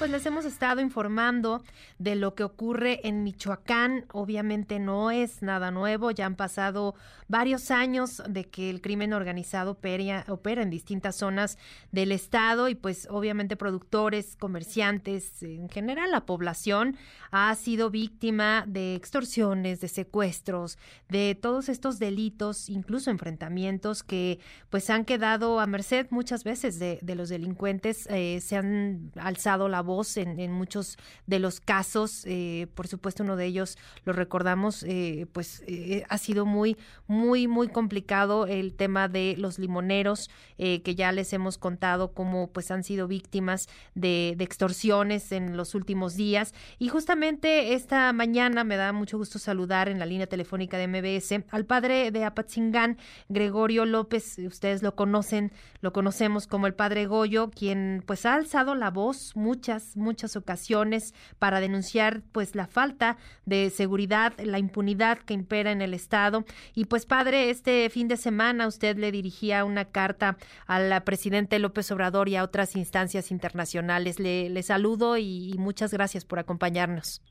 pues les hemos estado informando de lo que ocurre en Michoacán. Obviamente no es nada nuevo, ya han pasado varios años de que el crimen organizado opera, opera en distintas zonas del estado y pues obviamente productores, comerciantes, en general la población ha sido víctima de extorsiones, de secuestros, de todos estos delitos, incluso enfrentamientos que pues han quedado a merced muchas veces de, los delincuentes, eh, se han alzado la voz en, muchos de los casos. Eh, por supuesto, uno de ellos, lo recordamos, eh, pues eh, ha sido muy, muy, muy complicado el tema de los limoneros, que ya les hemos contado cómo pues han sido víctimas de, extorsiones en los últimos días. Y justamente esta mañana me da mucho gusto saludar en la línea telefónica de MBS al padre de Apatzingán, Gregorio López. Ustedes lo conocen, lo conocemos como el padre Goyo, quien pues ha alzado la voz muchas muchas, ocasiones para denunciar pues la falta de seguridad, la impunidad que impera en el Estado. Y pues padre, este fin de semana usted le dirigía una carta al presidente López Obrador y a otras instancias internacionales. Le, le saludo y, muchas gracias por acompañarnos.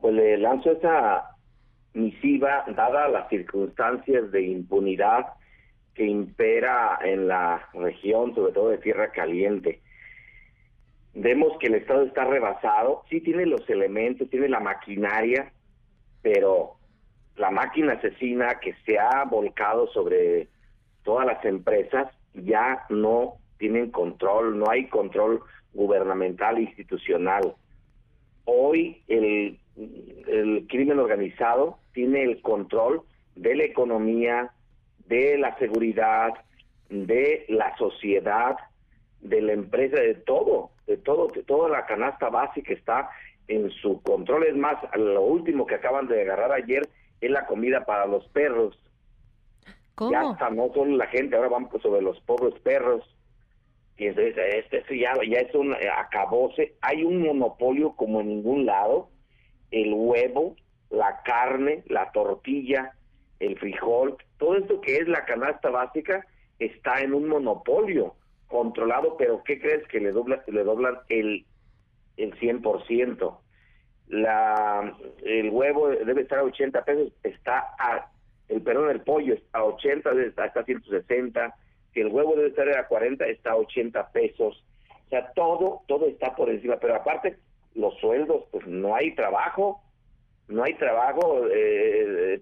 Pues le lanzo esa misiva dada las circunstancias de impunidad que impera en la región, sobre todo de Tierra Caliente vemos que el Estado está rebasado, sí tiene los elementos, tiene la maquinaria, pero la máquina asesina que se ha volcado sobre todas las empresas ya no tienen control, no hay control gubernamental institucional. Hoy el, el crimen organizado tiene el control de la economía, de la seguridad, de la sociedad, de la empresa, de todo de todo, de toda la canasta básica está en su control. Es más, lo último que acaban de agarrar ayer es la comida para los perros. ¿Cómo? Ya está, no solo la gente, ahora vamos sobre los pobres perros. Y entonces, este ya, ya es un acabose. Hay un monopolio como en ningún lado. El huevo, la carne, la tortilla, el frijol, todo esto que es la canasta básica está en un monopolio controlado, pero ¿qué crees que le doblan, le doblan el, el 100%? La, el huevo debe estar a 80 pesos, está a, el perdón, el pollo está a 80, está a 160, si el huevo debe estar a 40, está a 80 pesos. O sea, todo, todo está por encima, pero aparte, los sueldos, pues no hay trabajo, no hay trabajo, eh,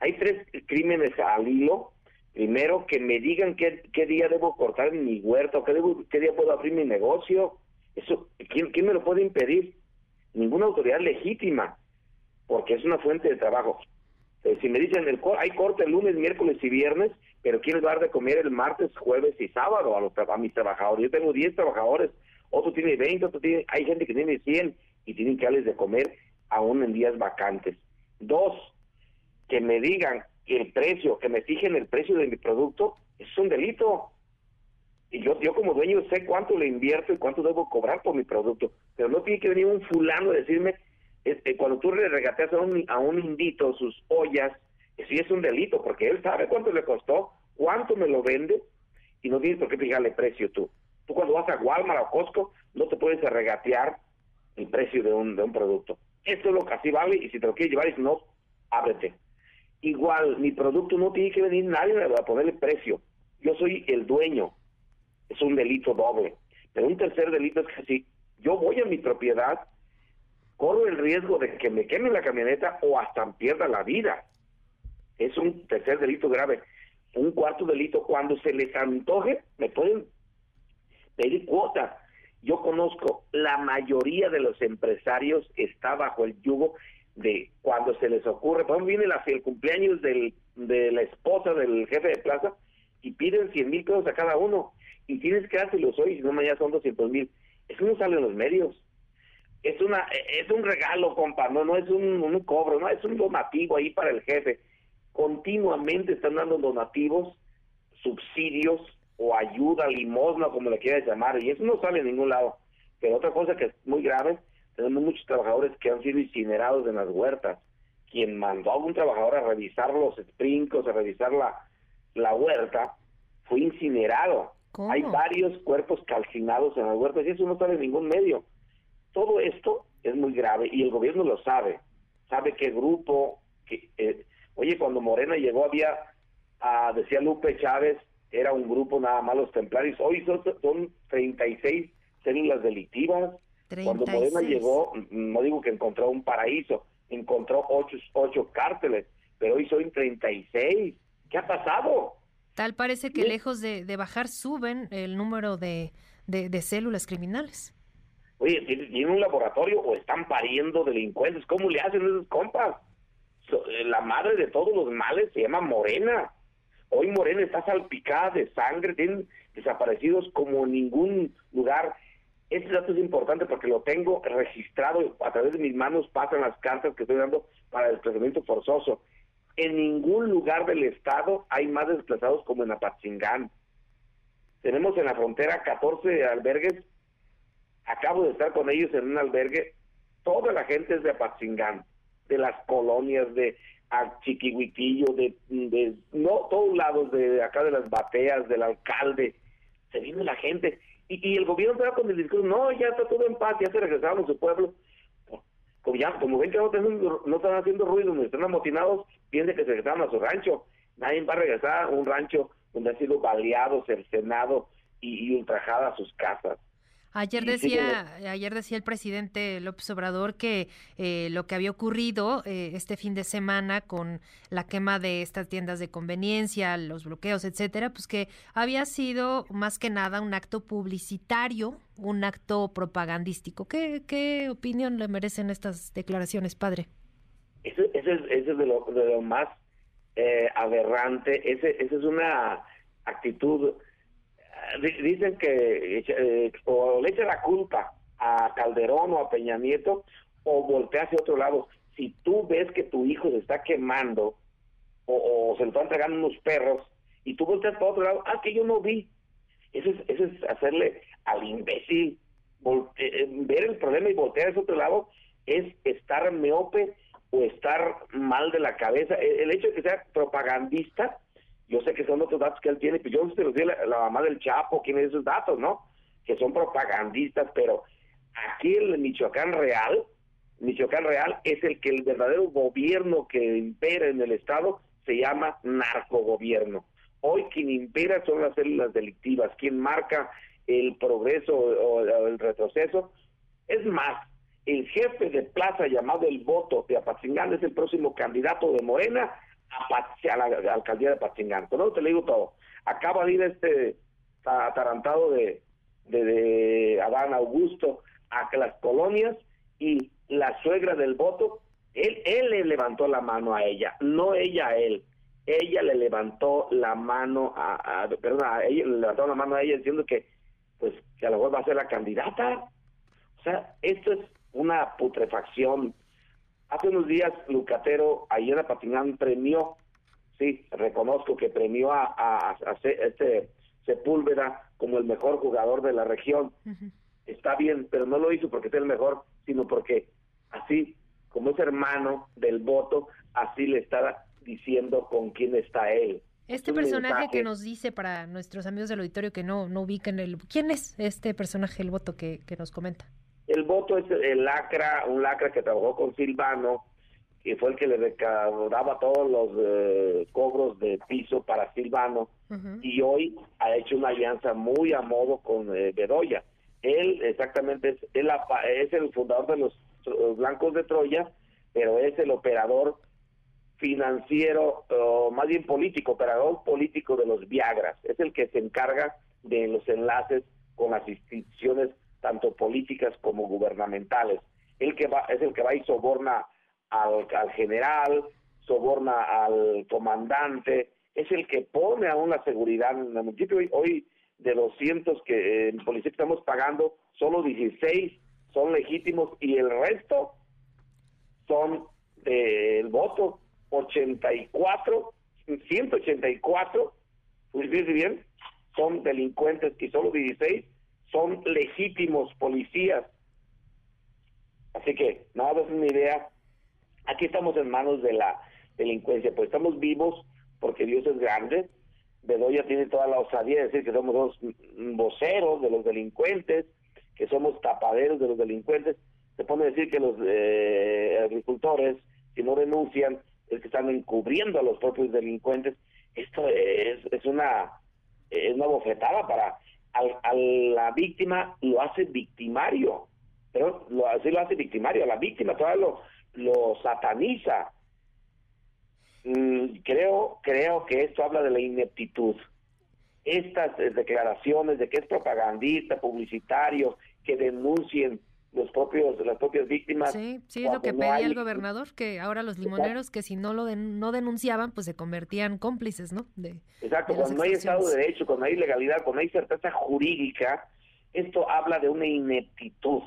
hay tres crímenes al hilo Primero, que me digan qué, día debo cortar mi huerto, qué, debo, qué día puedo abrir mi negocio. Eso, ¿quién, ¿Quién me lo puede impedir? Ninguna autoridad legítima, porque es una fuente de trabajo. Eh, si me dicen, el hay corte el lunes, miércoles y viernes, pero ¿quién va a dar de comer el martes, jueves y sábado a, los, a mis trabajadores? Yo tengo 10 trabajadores, otro tiene 20, otro tiene, hay gente que tiene 100 y tienen que darles de comer aún en días vacantes. Dos, que me digan el precio, que me fijen el precio de mi producto, es un delito. Y yo, yo como dueño sé cuánto le invierto y cuánto debo cobrar por mi producto, pero no tiene que venir un fulano a decirme, este, cuando tú le regateas a un, a un indito sus ollas, eso es un delito, porque él sabe cuánto le costó, cuánto me lo vende, y no tienes por qué fijarle precio tú. Tú cuando vas a Walmart o Costco, no te puedes regatear el precio de un, de un producto. Esto es lo que así vale, y si te lo quieres llevar, y si no, ábrete. Igual, mi producto no tiene que venir nadie a ponerle precio. Yo soy el dueño. Es un delito doble. Pero un tercer delito es que si yo voy a mi propiedad, corro el riesgo de que me queme la camioneta o hasta pierda la vida. Es un tercer delito grave. Un cuarto delito, cuando se les antoje, me pueden pedir cuota. Yo conozco, la mayoría de los empresarios está bajo el yugo de cuando se les ocurre, por ejemplo, viene el cumpleaños del, de la esposa del jefe de plaza y piden 100 mil pesos a cada uno y tienes que dárselos hoy, si no mañana son 200 mil. Eso no sale en los medios. Es una es un regalo, compa, no, no es un, un cobro, no es un donativo ahí para el jefe. Continuamente están dando donativos, subsidios o ayuda, limosna, como le quieras llamar, y eso no sale en ningún lado. Pero otra cosa que es muy grave tenemos muchos trabajadores que han sido incinerados en las huertas. Quien mandó a un trabajador a revisar los sprinkles, a revisar la, la huerta fue incinerado. Hay varios cuerpos calcinados en la huerta y eso no sale en ningún medio. Todo esto es muy grave y el gobierno lo sabe. Sabe qué grupo, que, eh, oye, cuando Morena llegó había, ah, decía Lupe Chávez, era un grupo nada más los templarios. Hoy son, son 36 células delictivas. Cuando Morena llegó, no digo que encontró un paraíso, encontró ocho, ocho cárteles, pero hoy son 36. ¿Qué ha pasado? Tal parece que lejos de, bajar suben el número de, de, células criminales. Oye, ¿tienen un laboratorio o están pariendo delincuentes? ¿Cómo le hacen esos compas? Eh, la madre de todos los males se llama Morena. Hoy Morena está salpicada de sangre, tienen desaparecidos como en ningún lugar. Este dato es importante porque lo tengo registrado a través de mis manos, pasan las cartas que estoy dando para desplazamiento forzoso. En ningún lugar del estado hay más desplazados como en Apatzingán. Tenemos en la frontera 14 albergues. Acabo de estar con ellos en un albergue. Toda la gente es de Apatzingán, de las colonias, de Chiquihuitillo, de, de no todos lados, de acá de las bateas, del alcalde. Se viene la gente y, el gobierno va con el discurso, no, ya está todo en paz, ya se regresaron a su pueblo. Como, ya, como ven que no, están haciendo ruido, no están amotinados, piensen que se regresaron a su rancho. Nadie va a regresar a un rancho donde ha sido baleado, cercenado y, y ultrajada a sus casas. Ayer decía, ayer decía el presidente López Obrador que eh, lo que había ocurrido eh, este fin de semana con la quema de estas tiendas de conveniencia, los bloqueos, etcétera, pues que había sido más que nada un acto publicitario, un acto propagandístico. ¿Qué, qué opinión le merecen estas declaraciones, padre? Ese, es, de, lo, más eh, aberrante. Ese, esa es una actitud dicen que eh, o le echa la culpa a Calderón o a Peña Nieto o voltea hacia otro lado. Si tú ves que tu hijo se está quemando o, se lo están entregando unos perros y tú volteas para otro lado, ah, que yo no vi. Eso es, eso es hacerle al imbécil. Eh, eh, ver el problema y voltear hacia otro lado es estar miope o estar mal de la cabeza. el hecho de que sea propagandista yo sé que son otros datos que él tiene, pues yo sé los di la, mamá del Chapo, quién es esos datos, ¿no? Que son propagandistas, pero aquí el Michoacán real, Michoacán real es el que el verdadero gobierno que impera en el Estado se llama narcogobierno. Hoy quien impera son las células delictivas, quien marca el progreso o, el retroceso. Es más, el jefe de plaza llamado el voto de Apatzingán es el próximo candidato de Morena a, la, alcaldía de Pachingán. no te le digo todo. Acaba de ir este atarantado de, de, Adán Augusto a las colonias y la suegra del voto, él, él le levantó la mano a ella, no ella a él. Ella le levantó la mano a, perdón, a ella le levantó la mano a ella diciendo que pues que a lo mejor va a ser la candidata. O sea, esto es una putrefacción Hace unos días, Lucatero, ayer a Patinán premió, sí, reconozco que premió a, a, este Sepúlveda como el mejor jugador de la región. Está bien, pero no lo hizo porque es el mejor, sino porque así, como es hermano del voto, así le está diciendo con quién está él. Este personaje que nos dice para nuestros amigos del auditorio que no, no ubican el... ¿Quién es este personaje, el voto que, que nos comenta? El voto es el lacra, un lacra que trabajó con Silvano, que fue el que le recaudaba todos los eh, cobros de piso para Silvano, y hoy ha hecho una alianza muy a modo con eh, Bedoya. Él exactamente es, él, es el fundador de los, Blancos de Troya, pero es el operador financiero, o más bien político, operador político de los Viagras. Es el que se encarga de los enlaces con las instituciones tanto políticas como gubernamentales. El que va, es el que va y soborna al, general, soborna al comandante, es el que pone aún la seguridad en el municipio. Hoy, de 200 que en policía estamos pagando, solo 16 son legítimos y el resto son del voto. 84, 184, pues bien, son delincuentes y solo 16 son legítimos policías. Así que, nada, es una idea. Aquí estamos en manos de la delincuencia, pues estamos vivos porque Dios es grande, Bedoya tiene toda la osadía de decir que somos dos voceros de los delincuentes, que somos tapaderos de los delincuentes. Se pone a decir que los eh, agricultores, si no denuncian, es que están encubriendo a los propios delincuentes. Esto es, es una es una bofetada para a la víctima lo hace victimario, pero lo, así lo hace victimario, a la víctima todavía lo, lo sataniza. Mm, creo, creo que esto habla de la ineptitud. Estas declaraciones de que es propagandista, publicitario, que denuncien los propios las propias víctimas. Sí, sí, es lo que pedía el gobernador, que ahora los limoneros que si no lo no denunciaban, pues se convertían cómplices, ¿no? De, Exacto, cuando no hay Estado de Derecho, cuando hay legalidad, cuando hay certeza jurídica, esto habla de una ineptitud,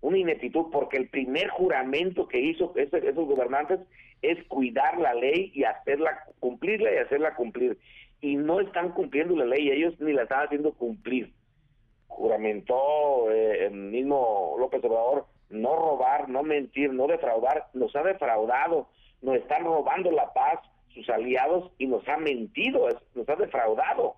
una ineptitud porque el primer juramento que hizo esos gobernantes es cuidar la ley y hacerla, cumplirla y hacerla cumplir. Y no están cumpliendo la ley, ellos ni la están haciendo cumplir juramentó eh, el mismo López Obrador no robar, no mentir, no defraudar, nos ha defraudado, nos están robando la paz sus aliados y nos ha mentido, nos ha defraudado.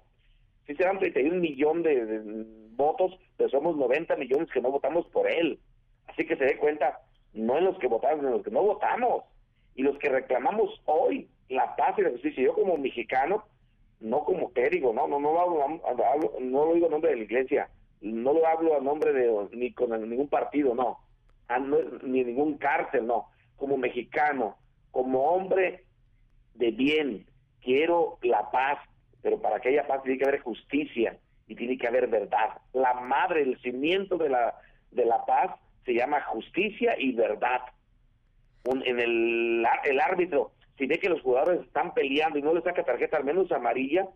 Si serán 31 millones de, de, votos, pero somos 90 millones que no votamos por él. Así que se dé cuenta, no en los que votamos, en los que no votamos. Y los que reclamamos hoy la paz y la justicia. Yo como mexicano, no como clérigo, no, no, no, hablo, no lo digo en nombre de la iglesia, no lo hablo a nombre de ni con ningún partido, no, ni ningún cárcel, no, como mexicano, como hombre de bien, quiero la paz, pero para que haya paz tiene que haber justicia y tiene que haber verdad. La madre, el cimiento de la, de la paz se llama justicia y verdad. en el, el árbitro, si ve que los jugadores están peleando y no le saca tarjeta al menos amarilla,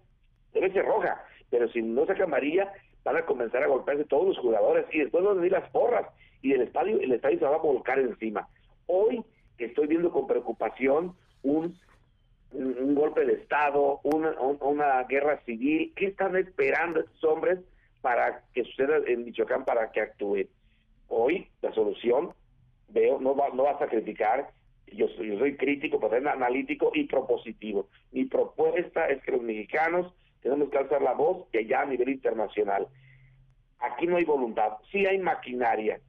debe ser roja, pero si no saca amarilla, van a comenzar a golpearse todos los jugadores y después van a venir las porras y el estadio, el estadio se va a volcar encima. Hoy estoy viendo con preocupación un, un, golpe de Estado, una, una guerra civil. ¿Qué están esperando estos hombres para que suceda en Michoacán para que actúen? Hoy la solución, veo, no va, no va a sacrificar. Yo soy, yo soy crítico, pero soy analítico y propositivo. Mi propuesta es que los mexicanos tenemos que alzar la voz y ya a nivel internacional. Aquí no hay voluntad, sí hay maquinaria,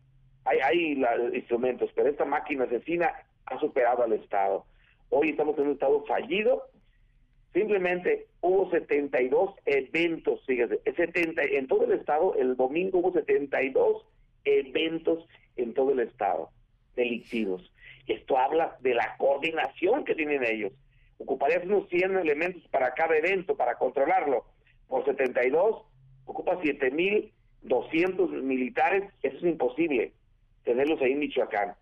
hay, hay instrumentos, pero esta máquina asesina ha superado al Estado. Hoy estamos en un Estado fallido, simplemente hubo 72 eventos, fíjese, 70, en todo el Estado, el domingo hubo 72 eventos en todo el Estado, delictivos. Esto habla de la coordinación que tienen ellos ocuparías unos 100 elementos para cada evento, para controlarlo. Por 72, ocupa 7.200 militares, eso es imposible, tenerlos ahí en Michoacán.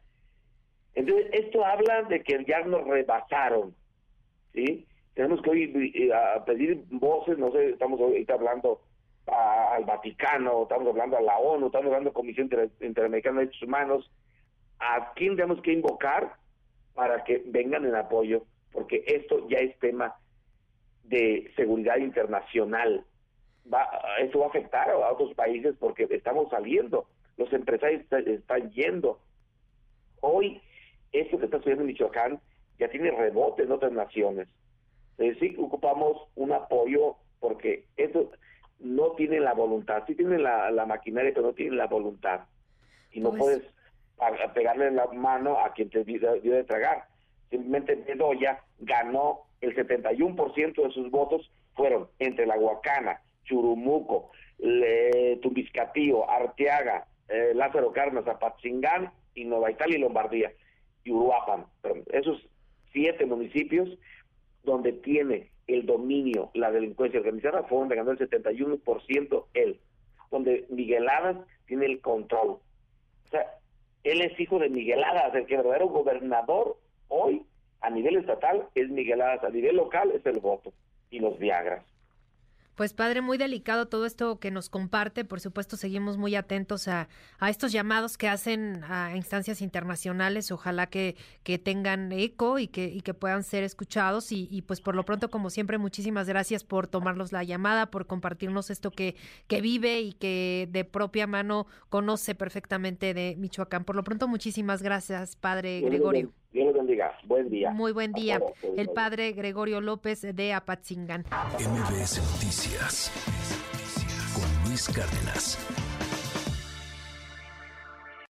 Entonces, esto habla de que ya nos rebasaron, ¿sí? Tenemos que hoy eh, pedir voces, no sé, estamos ahorita hablando al Vaticano, estamos hablando a la ONU, estamos hablando a Comisión Interamericana de Derechos Humanos, ¿a quién tenemos que invocar para que vengan en apoyo? Porque esto ya es tema de seguridad internacional. Va, esto va a afectar a otros países porque estamos saliendo, los empresarios están yendo. Hoy, esto que está sucediendo en Michoacán ya tiene rebote en otras naciones. Es decir, ocupamos un apoyo porque esto no tiene la voluntad, sí tiene la, maquinaria, pero no tiene la voluntad. Y no pues puedes pegarle la mano a quien te dio de tragar simplemente Bedoya ganó el 71% de sus votos fueron entre la Huacana, Churumuco, Le, Tumbiscatío, Arteaga, eh, Lázaro Cárdenas, Apatzingán y Nueva Italia y Lombardía y Uruapan. Esos siete municipios donde tiene el dominio la delincuencia organizada fue donde ganó el 71% él, donde Migueladas tiene el control. O sea, él es hijo de Migueladas, el que verdadero gobernador Hoy, a nivel estatal, es Miguel a nivel local es el voto y los Viagras. Pues padre, muy delicado todo esto que nos comparte. Por supuesto, seguimos muy atentos a, a estos llamados que hacen a instancias internacionales. Ojalá que, que tengan eco y que, y que puedan ser escuchados. Y, y, pues por lo pronto, como siempre, muchísimas gracias por tomarnos la llamada, por compartirnos esto que, que vive y que de propia mano conoce perfectamente de Michoacán. Por lo pronto, muchísimas gracias, padre Gregorio. Dios les bendiga. Buen día. Muy buen día. El padre Gregorio López de Apatzingán. MBS Noticias con Luis Cárdenas.